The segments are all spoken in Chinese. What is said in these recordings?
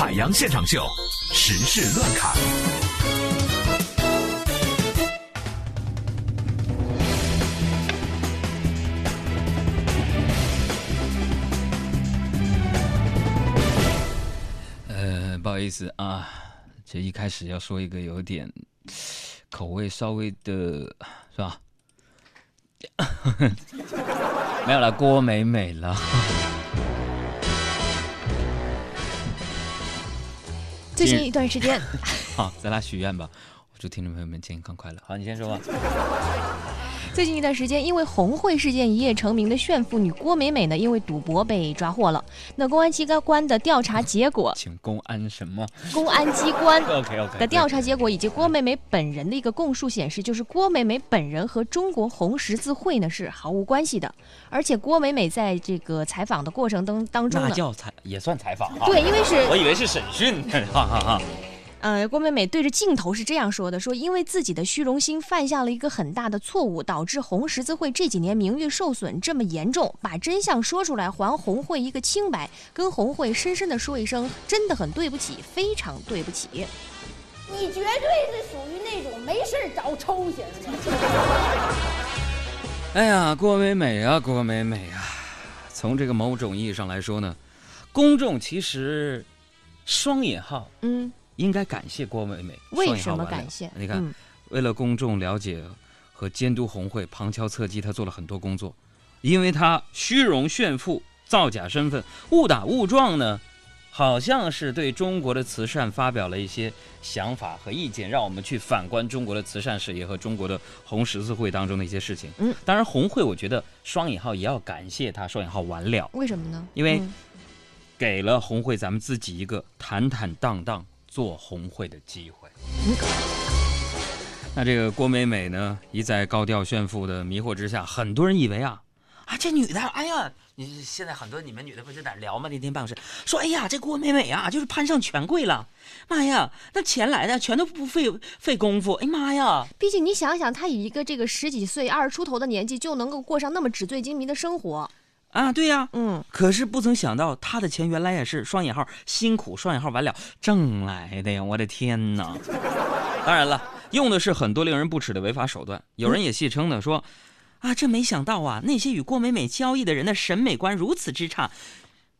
海洋现场秀，时事乱侃。呃，不好意思啊，这一开始要说一个有点口味稍微的，是吧？没有了，郭美美了。最近一段时间，好，咱俩许愿吧，我祝听众朋友们健康快乐。好，你先说吧。最近一段时间，因为红会事件一夜成名的炫富女郭美美呢，因为赌博被抓获了。那公安机关的调查结果，请公安什么公安机关？OK OK 的调查结果以及郭美美本人的一个供述显示，就是郭美美本人和中国红十字会呢是毫无关系的。而且郭美美在这个采访的过程当当中呢，那叫采也算采访啊。对，因为是我以为是审讯，哈哈哈。呃，郭美美对着镜头是这样说的：“说因为自己的虚荣心犯下了一个很大的错误，导致红十字会这几年名誉受损这么严重，把真相说出来，还红会一个清白，跟红会深深的说一声，真的很对不起，非常对不起。”你绝对是属于那种没事儿找抽型的。哎呀，郭美美啊，郭美美啊，从这个某种意义上来说呢，公众其实双引号嗯，应该感谢郭美美。为什么感谢？你看，嗯为了公众了解和监督红会，旁敲侧击，他做了很多工作。因为他虚荣炫富、造假身份、误打误撞呢，好像是对中国的慈善发表了一些想法和意见，让我们去反观中国的慈善事业和中国的红十字会当中的一些事情。嗯，当然红会，我觉得双引号也要感谢他，双引号完了，为什么呢？因为嗯给了红会咱们自己一个坦坦荡荡做红会的机会。那这个郭美美呢，一再高调炫富的迷惑之下，很多人以为啊，啊这女的，哎呀，你现在很多你们女的不就在聊吗？那天办公室说，哎呀，这郭美美啊，就是攀上权贵了，妈呀，那钱来的全都不费费功夫，哎妈呀，毕竟你想想，她以一个这个十几岁、二十出头的年纪，就能够过上那么纸醉金迷的生活，啊，对呀、嗯，可是不曾想到，他的钱原来也是双引号辛苦双引号完了挣来的呀！我的天哪！当然了，用的是很多令人不齿的违法手段。有人也戏称呢，说啊，这没想到啊，那些与郭美美交易的人的审美观如此之差。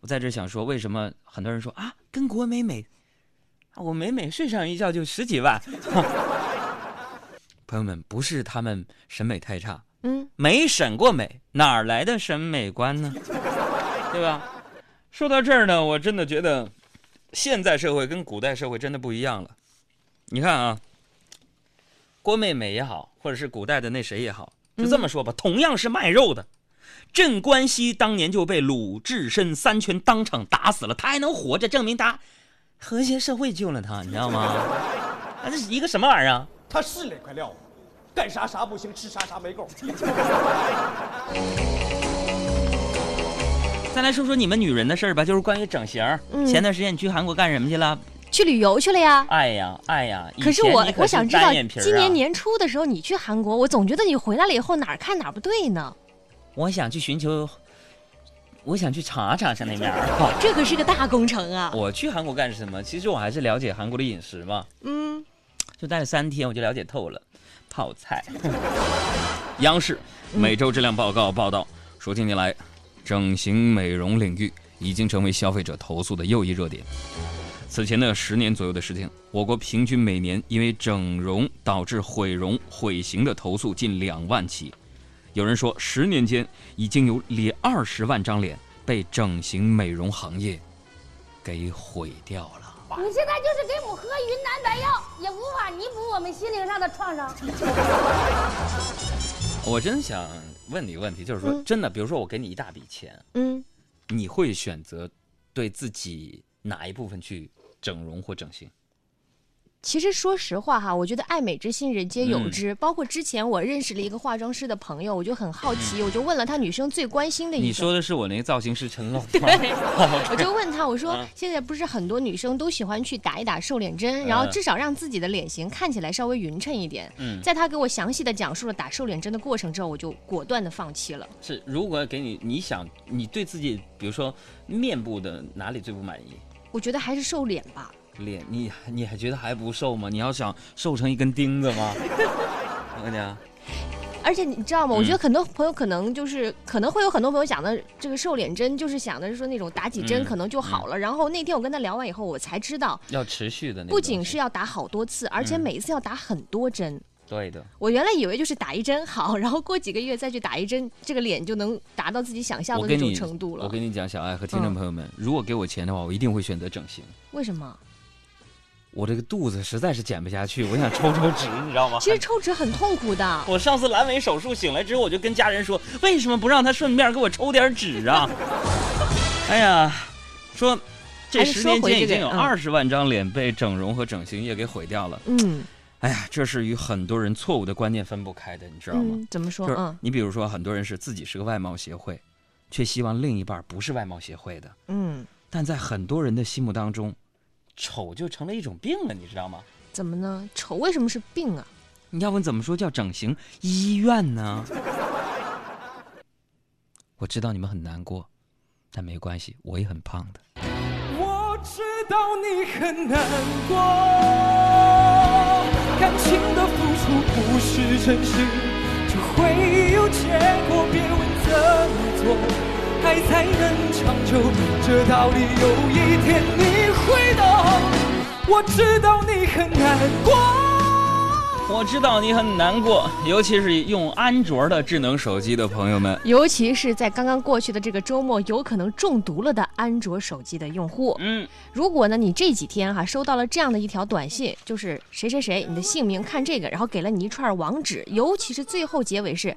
我在这想说，为什么很多人说啊，跟郭美美，啊我美美睡上一觉就十几万？朋友们，不是他们审美太差，嗯，没审过美，哪儿来的审美观呢？对吧？说到这儿呢，我真的觉得现在社会跟古代社会真的不一样了。你看啊，郭美美也好，或者是古代的那谁也好，就这么说吧，同样是卖肉的，镇关西当年就被鲁智深三拳当场打死了，他还能活着，证明他和谐社会救了他，你知道吗？那，这是一个什么玩意儿啊？他是那块料，干啥啥不行，吃啥啥没够。再来说说你们女人的事儿吧，就是关于整形。嗯前段时间你去韩国干什么去了？去旅游去了呀。哎呀，哎呀！可是我我想知道今年年初的时候你去韩国，我总觉得你回来了以后哪儿看哪儿不对呢。我想去寻求，我想去查查上那面儿。这可是个大工程啊。我去韩国干什么？其实我还是了解韩国的饮食嘛，嗯，就待了三天，我就了解透了。泡菜。央视每周质量报告报道说，近年来，整形美容领域已经成为消费者投诉的又一热点。此前的十年左右的时间，我国平均每年因为整容导致毁容、毁形的投诉近两万起。有人说，十年间已经有里二十万张脸被整形美容行业给毁掉了。你现在就是给我喝云南白药，也无法弥补我们心灵上的创伤。我真想问你一个问题，就是说，嗯真的，比如说我给你一大笔钱，嗯，你会选择对自己哪一部分去整容或整形？其实说实话哈，我觉得爱美之心人皆有嗯之。包括之前我认识了一个化妆师的朋友，我就很好奇，我就问了他女生最关心的一个。嗯你说的是我那个造型师陈龙吗？对，我就问他，我说嗯现在不是很多女生都喜欢去打一打瘦脸针，然后嗯至少让自己的脸型看起来稍微匀称一点。嗯，在他给我详细的讲述了打瘦脸针的过程之后，我就果断的放弃了。是如果给你，你想你对自己，比如说面部的哪里最不满意？我觉得还是瘦脸吧。脸，你你还觉得还不瘦吗？你要想瘦成一根钉子吗？我跟你讲，而且你知道吗？嗯我觉得很多朋友可能就是可能会有很多朋友想的这个瘦脸针，就是想的是说那种打几针嗯可能就好了。然后那天我跟他聊完以后，我才知道，要持续的那不仅是要打好多次，而且嗯每一次要打很多针。对的，我原来以为就是打一针好，然后过几个月再去打一针，这个脸就能达到自己想象的那种程度了。我跟你讲，小爱和听众朋友们，如果给我钱的话，我一定会选择整形。为什么？我这个肚子实在是减不下去，我想抽抽脂，你知道吗？其实抽脂很痛苦的。我上次阑尾手术醒来之后，我就跟家人说，为什么不让他顺便给我抽点脂啊？哎呀，说这十年间已经有嗯二十万张脸被整容和整形业给毁掉了。嗯哎呀，这是与很多人错误的观念分不开的，你知道吗？嗯，怎么说？就是嗯你比如说，很多人是自己是个外貌协会，却希望另一半不是外貌协会的，嗯，但在很多人的心目当中，丑就成了一种病了，你知道吗？怎么呢？丑为什么是病啊？你要问怎么说叫整形医院呢？我知道你们很难过，但没关系，我也很胖的。我知道你很难过，感情的付出不是真心就会有结果。别问怎么做，爱才能长久，这道理有一天你会懂。我知道你很难过。我知道你很难过，尤其是用安卓的智能手机的朋友们。尤其是在刚刚过去的这个周末，有可能中毒了的安卓手机的用户。嗯，如果呢，你这几天哈、收到了这样的一条短信，就是谁谁谁，你的姓名看这个，然后给了你一串网址，尤其是最后结尾是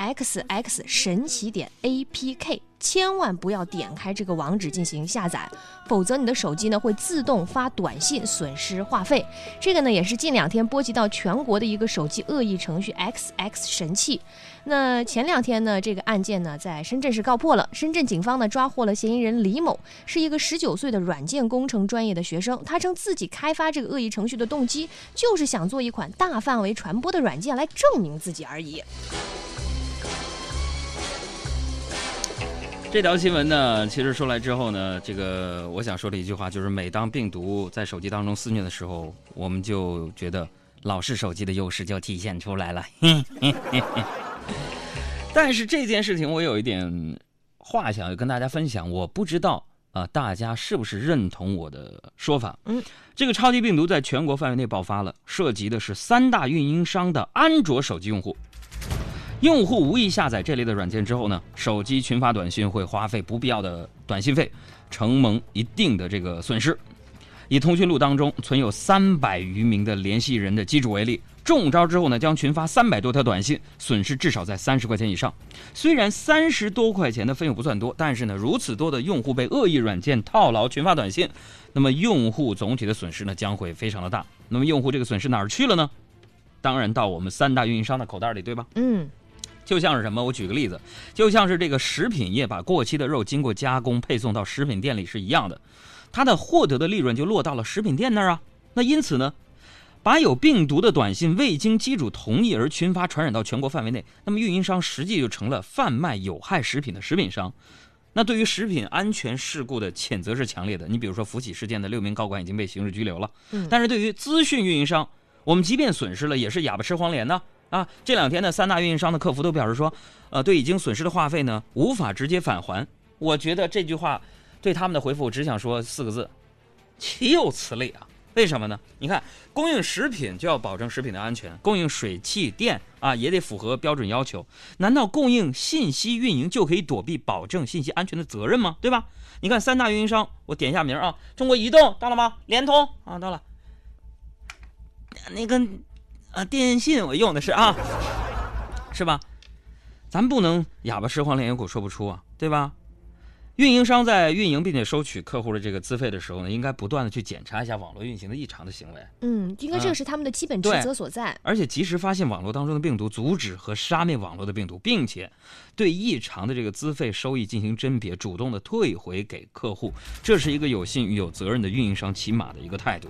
x x 神奇点 a p k，千万不要点开这个网址进行下载，否则你的手机呢会自动发短信，损失话费。这个呢也是近两天波及到全国的一个手机恶意程序 x x 神器。那前两天呢，这个案件呢在深圳市告破了。深圳警方呢抓获了嫌疑人李某，是一个十九岁的软件工程专业的学生。他称自己开发这个恶意程序的动机，就是想做一款大范围传播的软件来证明自己而已。这条新闻呢，其实说来之后呢，这个我想说的一句话就是：每当病毒在手机当中肆虐的时候，我们就觉得老式手机的优势就体现出来了。但是这件事情我有一点话想要跟大家分享，我不知道啊、大家是不是认同我的说法？嗯，这个超级病毒在全国范围内爆发了，涉及的是三大运营商的安卓手机用户。用户无意下载这类的软件之后呢，手机群发短信会花费不必要的短信费，承蒙一定的这个损失。以通讯录当中存有三百余名的联系人的机主为例，中招之后呢，将群发三百多条短信，损失至少在三十块钱以上。虽然三十多块钱的费用不算多，但是呢，如此多的用户被恶意软件套牢群发短信，那么用户总体的损失呢将会非常的大。那么用户这个损失哪儿去了呢？当然到我们三大运营商的口袋里，对吧？嗯，就像是什么？我举个例子，就像是这个食品业把过期的肉经过加工配送到食品店里是一样的，它的获得的利润就落到了食品店那儿啊。那因此呢，把有病毒的短信未经机主同意而群发传染到全国范围内，那么运营商实际就成了贩卖有害食品的食品商。那对于食品安全事故的谴责是强烈的。你比如说福喜事件的六名高管已经被刑事拘留了，嗯但是对于资讯运营商，我们即便损失了，也是哑巴吃黄连呢。啊，啊这两天呢，三大运营商的客服都表示说，呃，对已经损失的话费呢，无法直接返还。我觉得这句话对他们的回复，我只想说四个字：岂有此理啊！为什么呢？你看，供应食品就要保证食品的安全，供应水气电啊也得符合标准要求。难道供应信息运营就可以躲避保证信息安全的责任吗？对吧？你看三大运营商，我点一下名啊，中国移动到了吗？联通啊到了，那个啊电信我用的是啊，是吧？咱不能哑巴吃黄连，有苦说不出啊，对吧？运营商在运营并且收取客户的这个资费的时候呢，应该不断的去检查一下网络运行的异常的行为，嗯，应该这啊个是他们的基本职责所在。而且及时发现网络当中的病毒，阻止和杀灭网络的病毒，并且对异常的这个资费收益进行甄别，主动的退回给客户，这是一个有信誉、有责任的运营商起码的一个态度。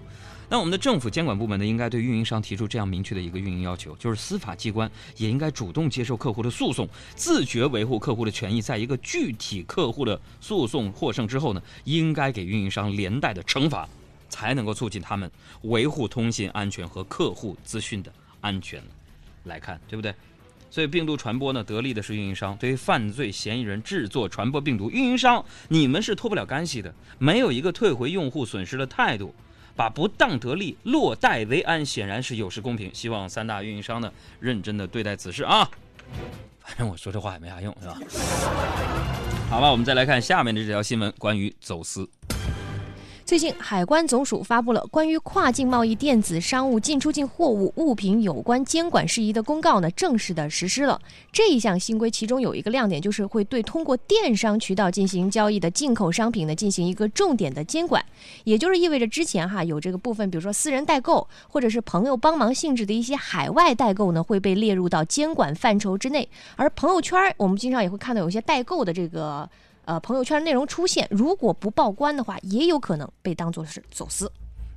那我们的政府监管部门呢，应该对运营商提出这样明确的一个运营要求，就是司法机关也应该主动接受客户的诉讼，自觉维护客户的权益。在一个具体客户的诉讼获胜之后呢，应该给运营商连带的惩罚，才能够促进他们维护通信安全和客户资讯的安全来看，对不对？所以病毒传播呢，得利的是运营商。对于犯罪嫌疑人制作、传播病毒，运营商你们是脱不了干系的。没有一个退回用户损失的态度。把不当得利落袋为安，显然是有失公平。希望三大运营商呢认真的对待此事啊！反正我说这话也没啥用，是吧？好吧，我们再来看下面的这条新闻，关于走私。最近，海关总署发布了关于跨境贸易电子商务进出境货物物品有关监管事宜的公告呢，正式的实施了。这一项新规，其中有一个亮点，就是会对通过电商渠道进行交易的进口商品呢，进行一个重点的监管。也就是意味着之前哈有这个部分，比如说私人代购或者是朋友帮忙性质的一些海外代购呢，会被列入到监管范畴之内。而朋友圈，我们经常也会看到有些代购的这个。呃，朋友圈内容出现，如果不报关的话，也有可能被当做是走私。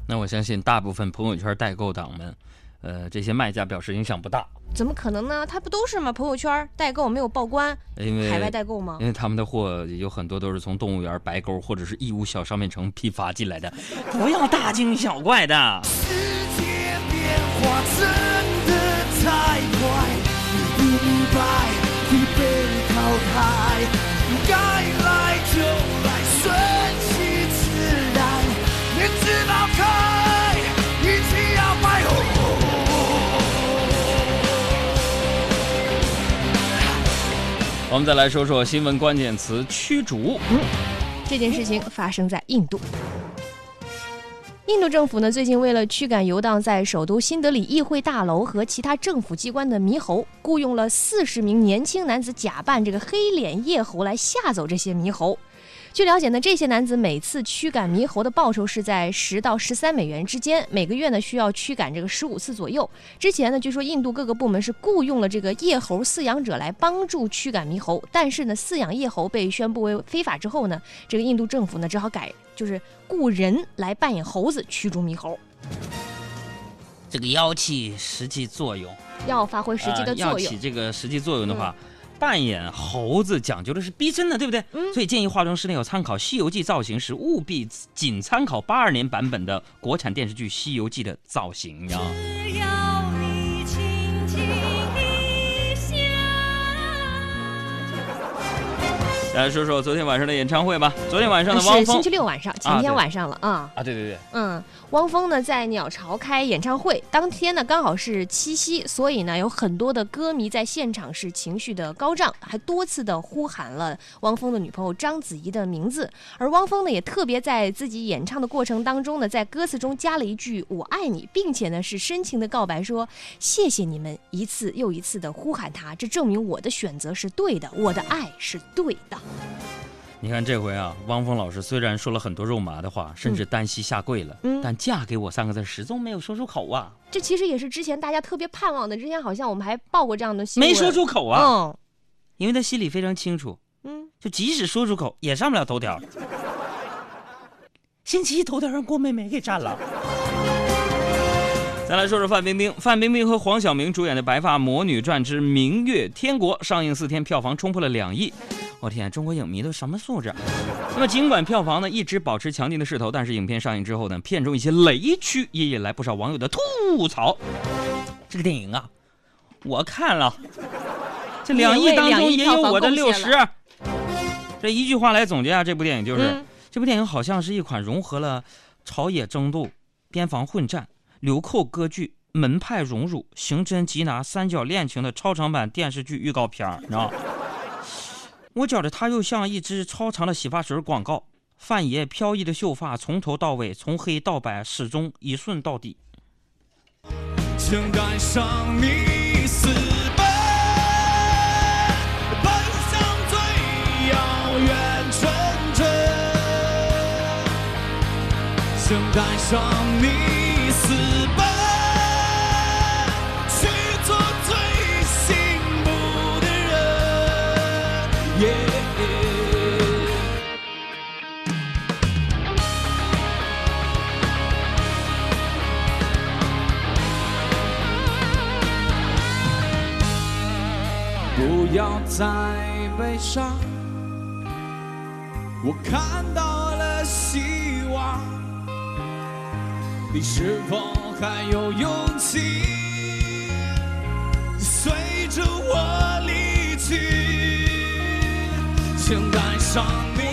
那我相信大部分朋友圈代购党们，呃，这些卖家表示影响不大。怎么可能呢？他不都是吗？朋友圈代购没有报关，因为海外代购吗？因为他们的货有很多都是从动物园、白沟或者是义乌小商品城批发进来的，不要大惊小怪的。世界变化真的太快，你不明白会被淘汰。我们再来说说新闻关键词：驱逐。嗯，这件事情发生在印度。印度政府呢，最近为了驱赶游荡在首都新德里议会大楼和其他政府机关的猕猴，雇佣了四十名年轻男子假扮这个黑脸夜猴来吓走这些猕猴。据了解呢，这些男子每次驱赶猕猴的报酬是在十到十三美元之间，每个月呢需要驱赶这个十五次左右。之前呢，据说印度各个部门是雇佣了这个夜猴饲养者来帮助驱赶猕猴，但是呢，饲养夜猴被宣布为非法之后呢，这个印度政府呢只好改，就是雇人来扮演猴子驱逐猕猴。这个妖气实际作用，要发挥实际的作用。要起这个实际作用的话。扮演猴子讲究的是逼真的，对不对？嗯。所以建议化妆师呢要参考《西游记》造型时，务必仅参考八二年版本的国产电视剧《西游记》的造型呀。来说说昨天晚上的演唱会吧。昨天晚上的汪峰，是星期六晚上，前天晚上了啊。啊，对对对，嗯，汪峰呢在鸟巢开演唱会，当天呢刚好是七夕，所以呢有很多的歌迷在现场是情绪的高涨，还多次的呼喊了汪峰的女朋友章子怡的名字。而汪峰呢也特别在自己演唱的过程当中呢，在歌词中加了一句“我爱你”，并且呢是深情的告白说：“谢谢你们一次又一次的呼喊他，这证明我的选择是对的，我的爱是对的。”你看这回啊，汪峰老师虽然说了很多肉麻的话，甚至单膝下跪了，嗯，但“嫁给我”三个字始终没有说出口啊。这其实也是之前大家特别盼望的。之前好像我们还报过这样的新闻，没说出口啊。嗯，因为他心里非常清楚，嗯，就即使说出口也上不了头条。星期一头条让郭美美给占了。再来说说范冰冰，范冰冰和黄晓明主演的《白发魔女传之明月天国》上映四天，票房冲破了两亿。我天，中国影迷都什么素质？那么尽管票房呢一直保持强劲的势头，但是影片上映之后呢，片中一些雷区也引来不少网友的吐槽。这个电影啊，我看了，这两亿当中也有我的六十。这一句话来总结啊，这部电影就是：这部电影好像是一款融合了朝野争斗、边防混战、流寇割据、门派荣辱、刑侦缉拿、三角恋情的超长版电视剧预告片儿，你知道吗？我觉得它又像一支超长的洗发水广告，范爷飘逸的秀发从头到尾，从黑到白，始终一顺到底。想带上你私奔，奔向最遥远城镇。想带上你私奔。不要再悲伤。我看到了希望，你是否还有勇气随着我离去？请带上你